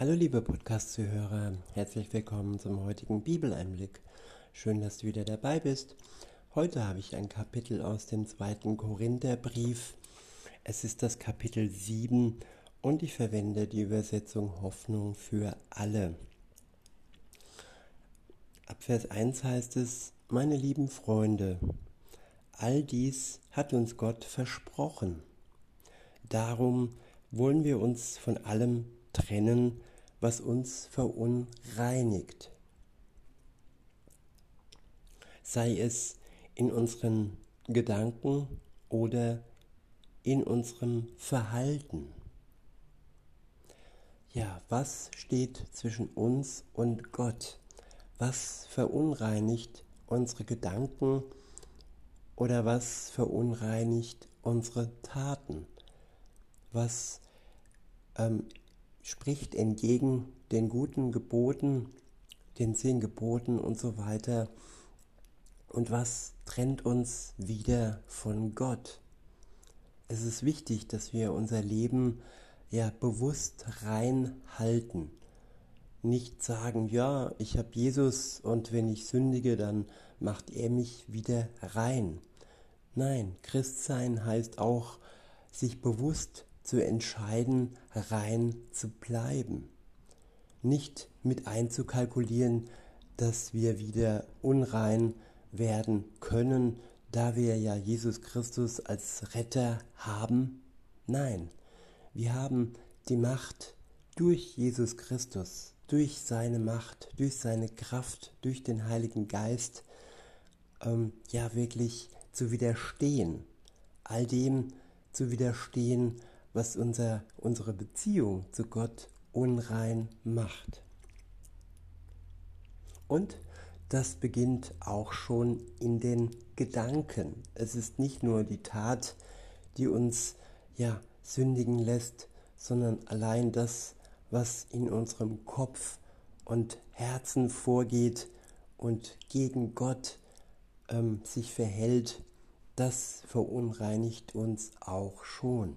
Hallo liebe Podcast-Zuhörer, herzlich willkommen zum heutigen Bibeleinblick. Schön, dass du wieder dabei bist. Heute habe ich ein Kapitel aus dem zweiten Korintherbrief. Es ist das Kapitel 7 und ich verwende die Übersetzung Hoffnung für alle. Ab Vers 1 heißt es, meine lieben Freunde, all dies hat uns Gott versprochen. Darum wollen wir uns von allem trennen, was uns verunreinigt. Sei es in unseren Gedanken oder in unserem Verhalten. Ja, was steht zwischen uns und Gott? Was verunreinigt unsere Gedanken oder was verunreinigt unsere Taten? Was ähm, spricht entgegen den guten Geboten, den zehn Geboten und so weiter? Und was trennt uns wieder von Gott? Es ist wichtig, dass wir unser Leben ja bewusst rein halten. Nicht sagen, ja, ich habe Jesus und wenn ich sündige, dann macht er mich wieder rein. Nein, Christsein heißt auch, sich bewusst zu entscheiden, rein zu bleiben. Nicht mit einzukalkulieren, dass wir wieder unrein werden können, da wir ja Jesus Christus als Retter haben. Nein, wir haben die Macht durch Jesus Christus, durch seine Macht, durch seine Kraft, durch den Heiligen Geist, ähm, ja wirklich zu widerstehen, all dem zu widerstehen, was unser, unsere Beziehung zu Gott unrein macht. Und das beginnt auch schon in den Gedanken. Es ist nicht nur die Tat, die uns ja sündigen lässt, sondern allein das, was in unserem Kopf und Herzen vorgeht und gegen Gott ähm, sich verhält, das verunreinigt uns auch schon.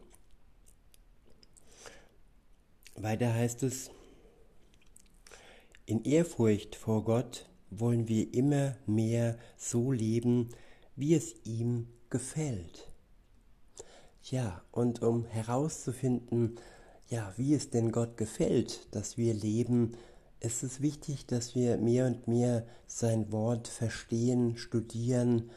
Weiter heißt es, in Ehrfurcht vor Gott wollen wir immer mehr so leben, wie es ihm gefällt. Ja, und um herauszufinden, ja, wie es denn Gott gefällt, dass wir leben, ist es wichtig, dass wir mehr und mehr sein Wort verstehen, studieren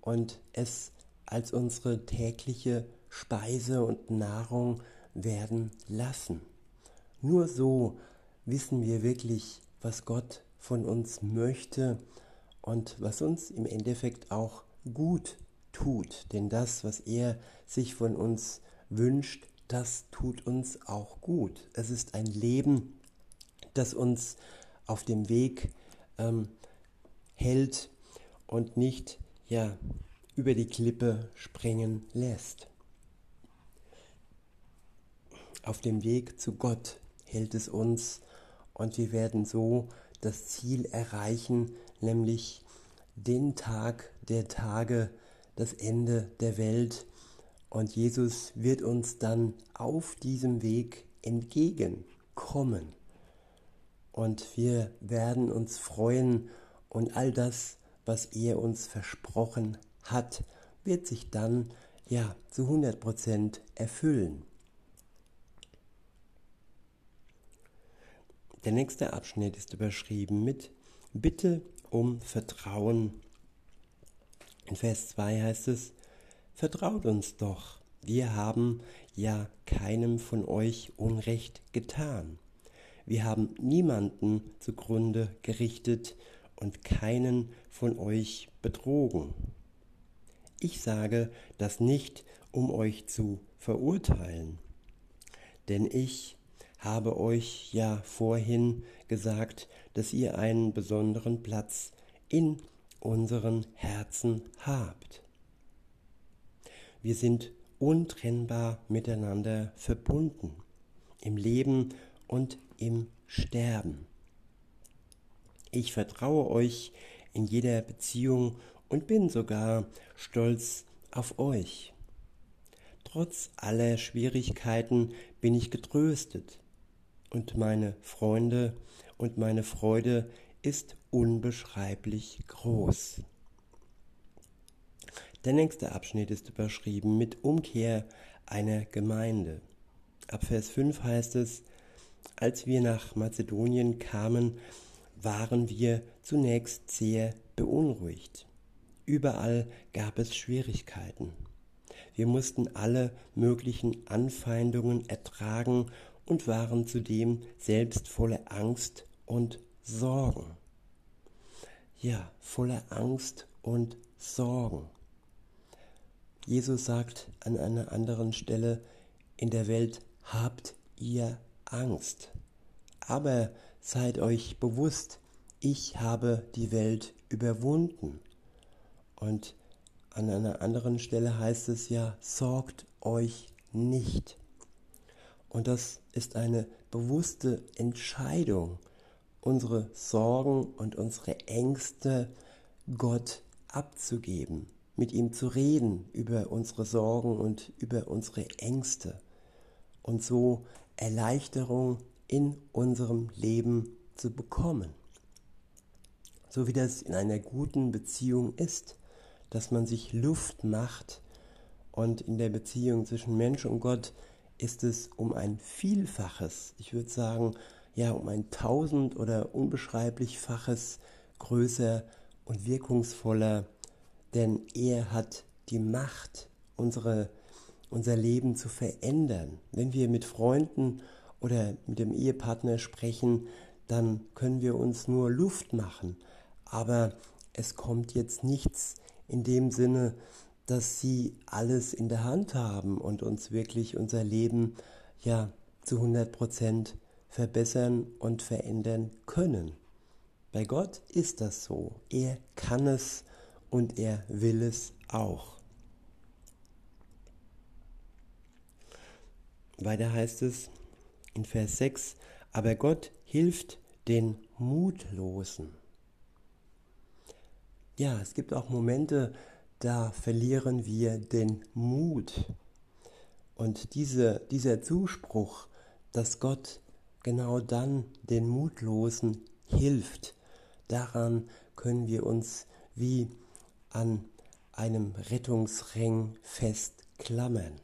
und es als unsere tägliche Speise und Nahrung werden lassen. Nur so wissen wir wirklich, was Gott von uns möchte und was uns im Endeffekt auch gut tut. Denn das, was er sich von uns wünscht, das tut uns auch gut. Es ist ein Leben, das uns auf dem Weg ähm, hält und nicht ja, über die Klippe springen lässt. Auf dem Weg zu Gott hält es uns und wir werden so das Ziel erreichen, nämlich den Tag der Tage, das Ende der Welt. Und Jesus wird uns dann auf diesem Weg entgegenkommen. Und wir werden uns freuen und all das, was er uns versprochen hat, wird sich dann ja zu 100% erfüllen. Der nächste Abschnitt ist überschrieben mit Bitte um Vertrauen. In Vers 2 heißt es, Vertraut uns doch, wir haben ja keinem von euch Unrecht getan. Wir haben niemanden zugrunde gerichtet und keinen von euch betrogen. Ich sage das nicht, um euch zu verurteilen, denn ich habe euch ja vorhin gesagt, dass ihr einen besonderen Platz in unseren Herzen habt. Wir sind untrennbar miteinander verbunden, im Leben und im Sterben. Ich vertraue euch in jeder Beziehung und bin sogar stolz auf euch. Trotz aller Schwierigkeiten bin ich getröstet, und meine Freunde und meine Freude ist unbeschreiblich groß. Der nächste Abschnitt ist überschrieben mit Umkehr einer Gemeinde. Ab Vers 5 heißt es, als wir nach Mazedonien kamen, waren wir zunächst sehr beunruhigt. Überall gab es Schwierigkeiten. Wir mussten alle möglichen Anfeindungen ertragen und waren zudem selbst voller Angst und Sorgen. Ja, voller Angst und Sorgen. Jesus sagt an einer anderen Stelle, in der Welt habt ihr Angst. Aber seid euch bewusst, ich habe die Welt überwunden. Und an einer anderen Stelle heißt es ja, sorgt euch nicht. Und das ist eine bewusste Entscheidung, unsere Sorgen und unsere Ängste Gott abzugeben, mit ihm zu reden über unsere Sorgen und über unsere Ängste und so Erleichterung in unserem Leben zu bekommen. So wie das in einer guten Beziehung ist, dass man sich Luft macht und in der Beziehung zwischen Mensch und Gott ist es um ein Vielfaches, ich würde sagen, ja, um ein tausend oder unbeschreiblichfaches größer und wirkungsvoller, denn er hat die Macht, unsere, unser Leben zu verändern. Wenn wir mit Freunden oder mit dem Ehepartner sprechen, dann können wir uns nur Luft machen. Aber es kommt jetzt nichts in dem Sinne, dass sie alles in der Hand haben und uns wirklich unser Leben ja zu 100 Prozent verbessern und verändern können. Bei Gott ist das so. Er kann es und er will es auch. Weiter heißt es in Vers 6, aber Gott hilft den Mutlosen. Ja, es gibt auch Momente, da verlieren wir den Mut. Und diese, dieser Zuspruch, dass Gott genau dann den Mutlosen hilft, daran können wir uns wie an einem Rettungsring festklammern.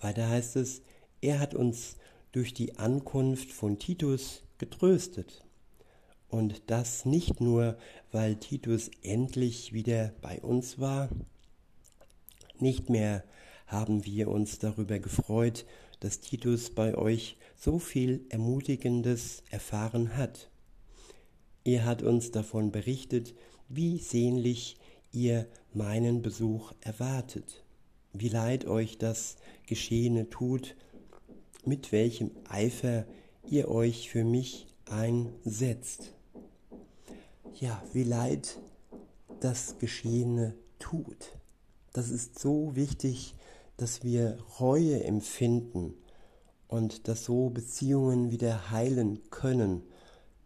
Weiter heißt es, er hat uns durch die Ankunft von Titus getröstet. Und das nicht nur, weil Titus endlich wieder bei uns war. Nicht mehr haben wir uns darüber gefreut, dass Titus bei euch so viel Ermutigendes erfahren hat. Er hat uns davon berichtet, wie sehnlich ihr meinen Besuch erwartet, wie leid euch das Geschehene tut, mit welchem Eifer ihr euch für mich einsetzt ja, wie leid das Geschehene tut. Das ist so wichtig, dass wir Reue empfinden und dass so Beziehungen wieder heilen können.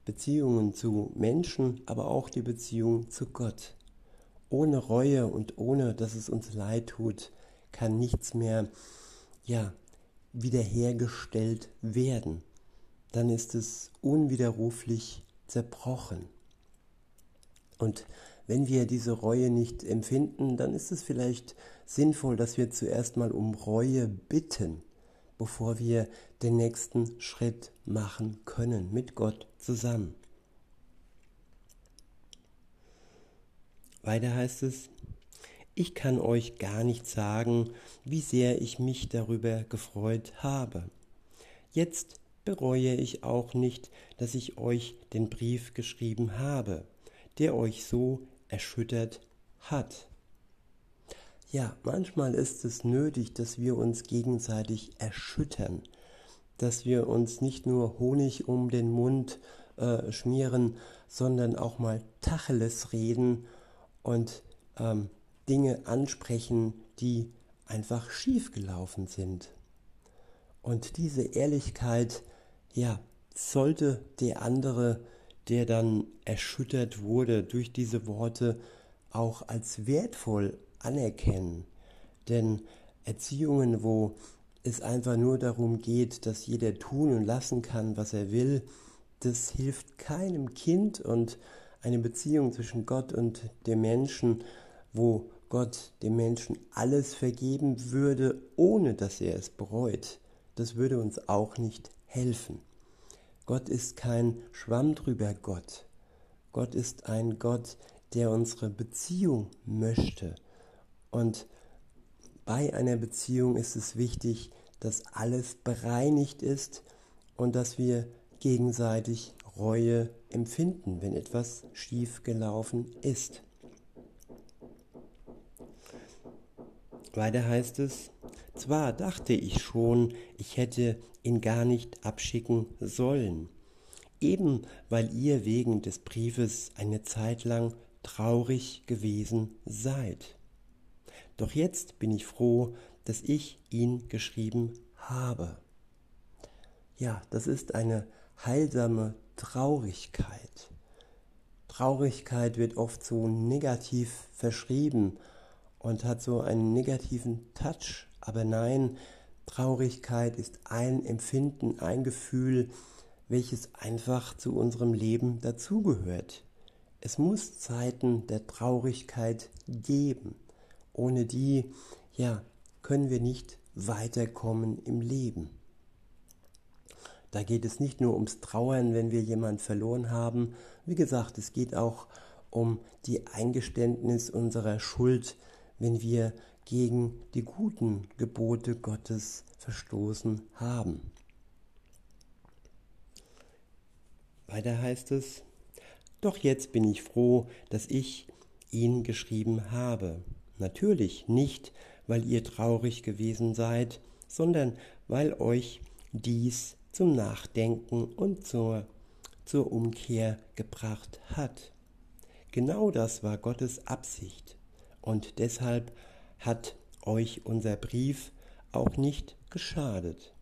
Beziehungen zu Menschen, aber auch die Beziehung zu Gott. Ohne Reue und ohne, dass es uns leid tut, kann nichts mehr, ja, wiederhergestellt werden. Dann ist es unwiderruflich zerbrochen. Und wenn wir diese Reue nicht empfinden, dann ist es vielleicht sinnvoll, dass wir zuerst mal um Reue bitten, bevor wir den nächsten Schritt machen können mit Gott zusammen. Weiter heißt es, ich kann euch gar nicht sagen, wie sehr ich mich darüber gefreut habe. Jetzt bereue ich auch nicht, dass ich euch den Brief geschrieben habe der euch so erschüttert hat. Ja, manchmal ist es nötig, dass wir uns gegenseitig erschüttern, dass wir uns nicht nur Honig um den Mund äh, schmieren, sondern auch mal Tacheles reden und ähm, Dinge ansprechen, die einfach schiefgelaufen sind. Und diese Ehrlichkeit, ja, sollte der andere der dann erschüttert wurde durch diese Worte, auch als wertvoll anerkennen. Denn Erziehungen, wo es einfach nur darum geht, dass jeder tun und lassen kann, was er will, das hilft keinem Kind und eine Beziehung zwischen Gott und dem Menschen, wo Gott dem Menschen alles vergeben würde, ohne dass er es bereut, das würde uns auch nicht helfen. Gott ist kein Schwamm drüber Gott. Gott ist ein Gott, der unsere Beziehung möchte. Und bei einer Beziehung ist es wichtig, dass alles bereinigt ist und dass wir gegenseitig Reue empfinden, wenn etwas schief gelaufen ist. Weiter heißt es, zwar dachte ich schon, ich hätte ihn gar nicht abschicken sollen, eben weil ihr wegen des Briefes eine Zeit lang traurig gewesen seid. Doch jetzt bin ich froh, dass ich ihn geschrieben habe. Ja, das ist eine heilsame Traurigkeit. Traurigkeit wird oft so negativ verschrieben und hat so einen negativen Touch, aber nein, Traurigkeit ist ein Empfinden, ein Gefühl, welches einfach zu unserem Leben dazugehört. Es muss Zeiten der Traurigkeit geben. Ohne die, ja, können wir nicht weiterkommen im Leben. Da geht es nicht nur ums Trauern, wenn wir jemanden verloren haben. Wie gesagt, es geht auch um die Eingeständnis unserer Schuld, wenn wir gegen die guten Gebote Gottes verstoßen haben. Weiter heißt es, doch jetzt bin ich froh, dass ich ihn geschrieben habe. Natürlich nicht, weil ihr traurig gewesen seid, sondern weil euch dies zum Nachdenken und zur, zur Umkehr gebracht hat. Genau das war Gottes Absicht und deshalb hat euch unser Brief auch nicht geschadet.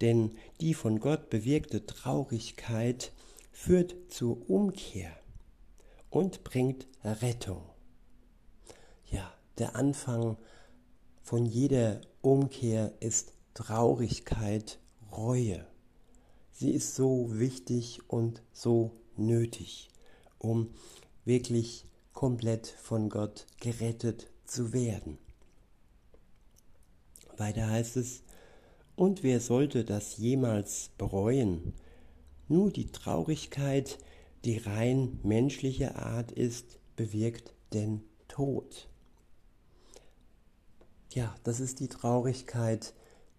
Denn die von Gott bewirkte Traurigkeit führt zur Umkehr und bringt Rettung. Ja, der Anfang von jeder Umkehr ist Traurigkeit Reue. Sie ist so wichtig und so nötig, um wirklich komplett von Gott gerettet zu werden. Weiter heißt es, und wer sollte das jemals bereuen? Nur die Traurigkeit, die rein menschliche Art ist, bewirkt den Tod. Ja, das ist die Traurigkeit,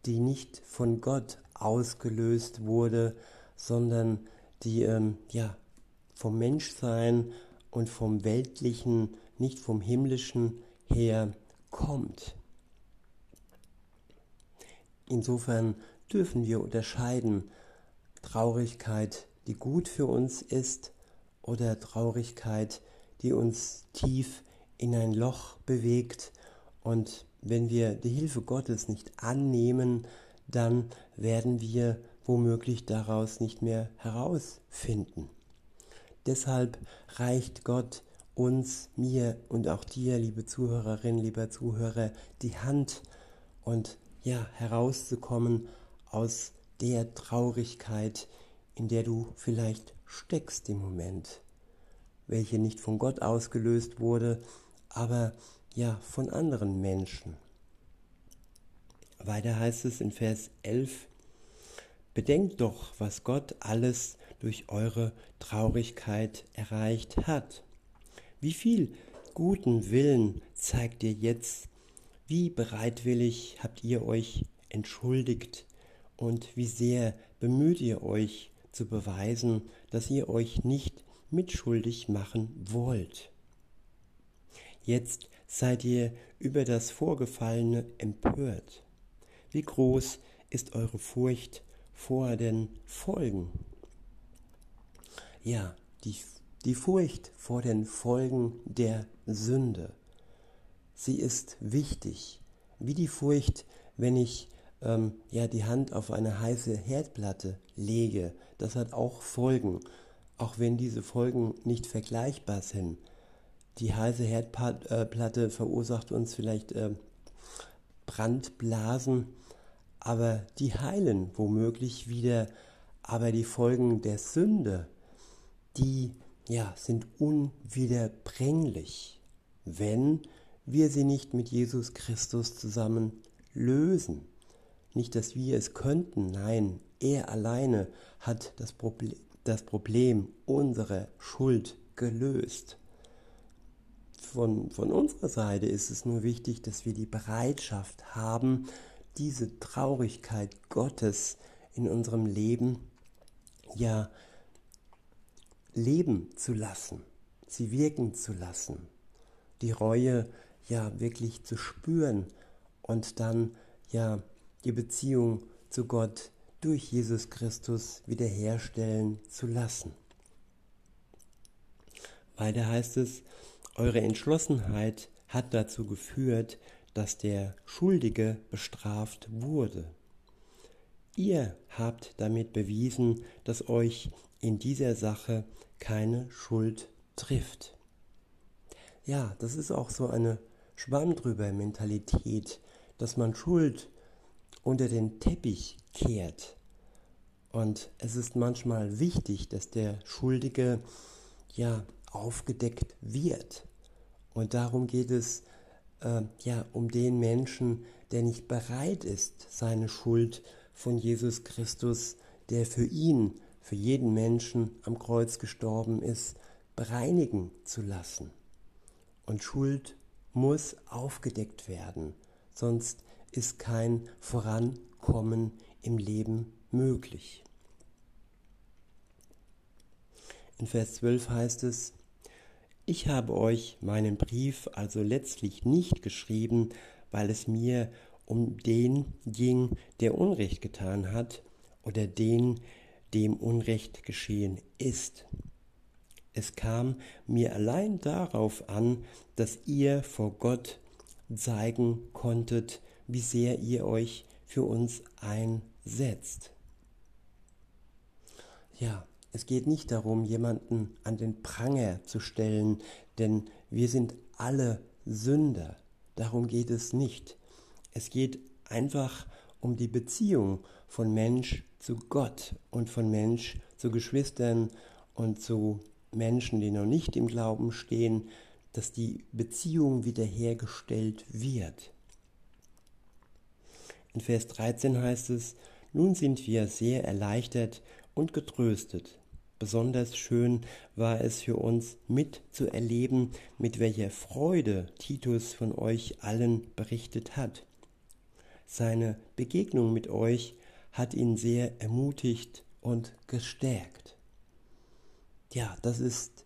die nicht von Gott ausgelöst wurde, sondern die ähm, ja, vom Menschsein und vom Weltlichen, nicht vom Himmlischen her kommt. Insofern dürfen wir unterscheiden Traurigkeit, die gut für uns ist, oder Traurigkeit, die uns tief in ein Loch bewegt. Und wenn wir die Hilfe Gottes nicht annehmen, dann werden wir womöglich daraus nicht mehr herausfinden. Deshalb reicht Gott uns, mir und auch dir, liebe Zuhörerin, lieber Zuhörer, die Hand und ja, herauszukommen aus der Traurigkeit, in der du vielleicht steckst im Moment, welche nicht von Gott ausgelöst wurde, aber ja von anderen Menschen. Weiter heißt es in Vers 11, Bedenkt doch, was Gott alles durch eure Traurigkeit erreicht hat. Wie viel guten Willen zeigt ihr jetzt? Wie bereitwillig habt ihr euch entschuldigt? Und wie sehr bemüht ihr euch zu beweisen, dass ihr euch nicht mitschuldig machen wollt? Jetzt seid ihr über das Vorgefallene empört. Wie groß ist eure Furcht vor den Folgen? Ja, die, die Furcht vor den Folgen der Sünde. Sie ist wichtig, wie die Furcht, wenn ich ähm, ja die Hand auf eine heiße Herdplatte lege. Das hat auch Folgen, auch wenn diese Folgen nicht vergleichbar sind. Die heiße Herdplatte verursacht uns vielleicht äh, Brandblasen, aber die heilen womöglich wieder, aber die Folgen der Sünde, die ja, sind unwiederbringlich, wenn wir sie nicht mit Jesus Christus zusammen lösen. Nicht, dass wir es könnten, nein, er alleine hat das Problem, das Problem unserer Schuld gelöst. Von, von unserer Seite ist es nur wichtig, dass wir die Bereitschaft haben, diese Traurigkeit Gottes in unserem Leben ja leben zu lassen, sie wirken zu lassen, die Reue ja wirklich zu spüren und dann ja die Beziehung zu Gott durch Jesus Christus wiederherstellen zu lassen. Weiter heißt es, eure Entschlossenheit hat dazu geführt, dass der Schuldige bestraft wurde. Ihr habt damit bewiesen, dass euch in dieser Sache keine Schuld trifft. Ja, das ist auch so eine Schwamm drüber Mentalität, dass man Schuld unter den Teppich kehrt. Und es ist manchmal wichtig, dass der Schuldige ja aufgedeckt wird. Und darum geht es äh, ja um den Menschen, der nicht bereit ist, seine Schuld von Jesus Christus, der für ihn für jeden Menschen am Kreuz gestorben ist, bereinigen zu lassen. Und Schuld muss aufgedeckt werden, sonst ist kein Vorankommen im Leben möglich. In Vers 12 heißt es, ich habe euch meinen Brief also letztlich nicht geschrieben, weil es mir um den ging, der Unrecht getan hat, oder den, dem Unrecht geschehen ist. Es kam mir allein darauf an, dass ihr vor Gott zeigen konntet, wie sehr ihr euch für uns einsetzt. Ja, es geht nicht darum, jemanden an den Pranger zu stellen, denn wir sind alle Sünder. Darum geht es nicht. Es geht einfach um die Beziehung von Mensch zu Gott und von Mensch zu Geschwistern und zu Menschen, die noch nicht im Glauben stehen, dass die Beziehung wiederhergestellt wird. In Vers 13 heißt es, nun sind wir sehr erleichtert und getröstet. Besonders schön war es für uns mitzuerleben, mit welcher Freude Titus von euch allen berichtet hat. Seine Begegnung mit euch hat ihn sehr ermutigt und gestärkt. Ja, das ist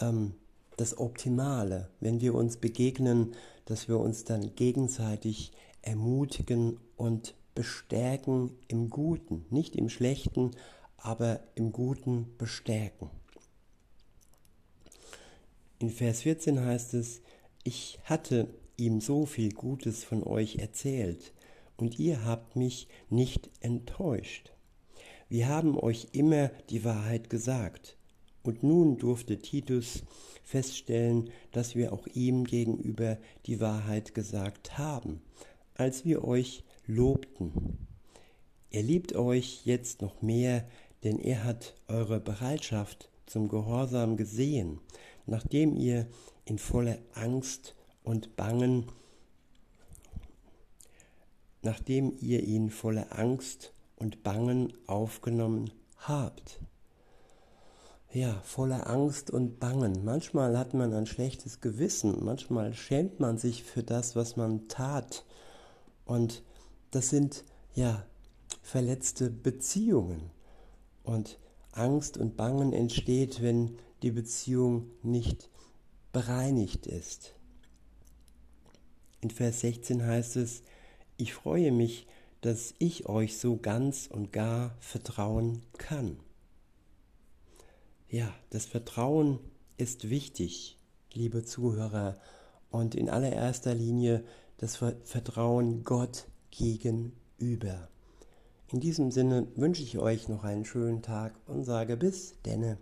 ähm, das Optimale, wenn wir uns begegnen, dass wir uns dann gegenseitig ermutigen und bestärken im Guten, nicht im Schlechten, aber im Guten bestärken. In Vers 14 heißt es, ich hatte ihm so viel Gutes von euch erzählt, und ihr habt mich nicht enttäuscht. Wir haben euch immer die Wahrheit gesagt. Und nun durfte Titus feststellen, dass wir auch ihm gegenüber die Wahrheit gesagt haben, als wir euch lobten. Er liebt euch jetzt noch mehr, denn er hat eure Bereitschaft zum Gehorsam gesehen, nachdem ihr in voller Angst und Bangen nachdem ihr ihn voller Angst und Bangen aufgenommen habt. Ja, voller Angst und Bangen. Manchmal hat man ein schlechtes Gewissen, manchmal schämt man sich für das, was man tat. Und das sind ja verletzte Beziehungen. Und Angst und Bangen entsteht, wenn die Beziehung nicht bereinigt ist. In Vers 16 heißt es, ich freue mich, dass ich euch so ganz und gar vertrauen kann. Ja, das Vertrauen ist wichtig, liebe Zuhörer, und in allererster Linie das Vertrauen Gott gegenüber. In diesem Sinne wünsche ich euch noch einen schönen Tag und sage bis denne.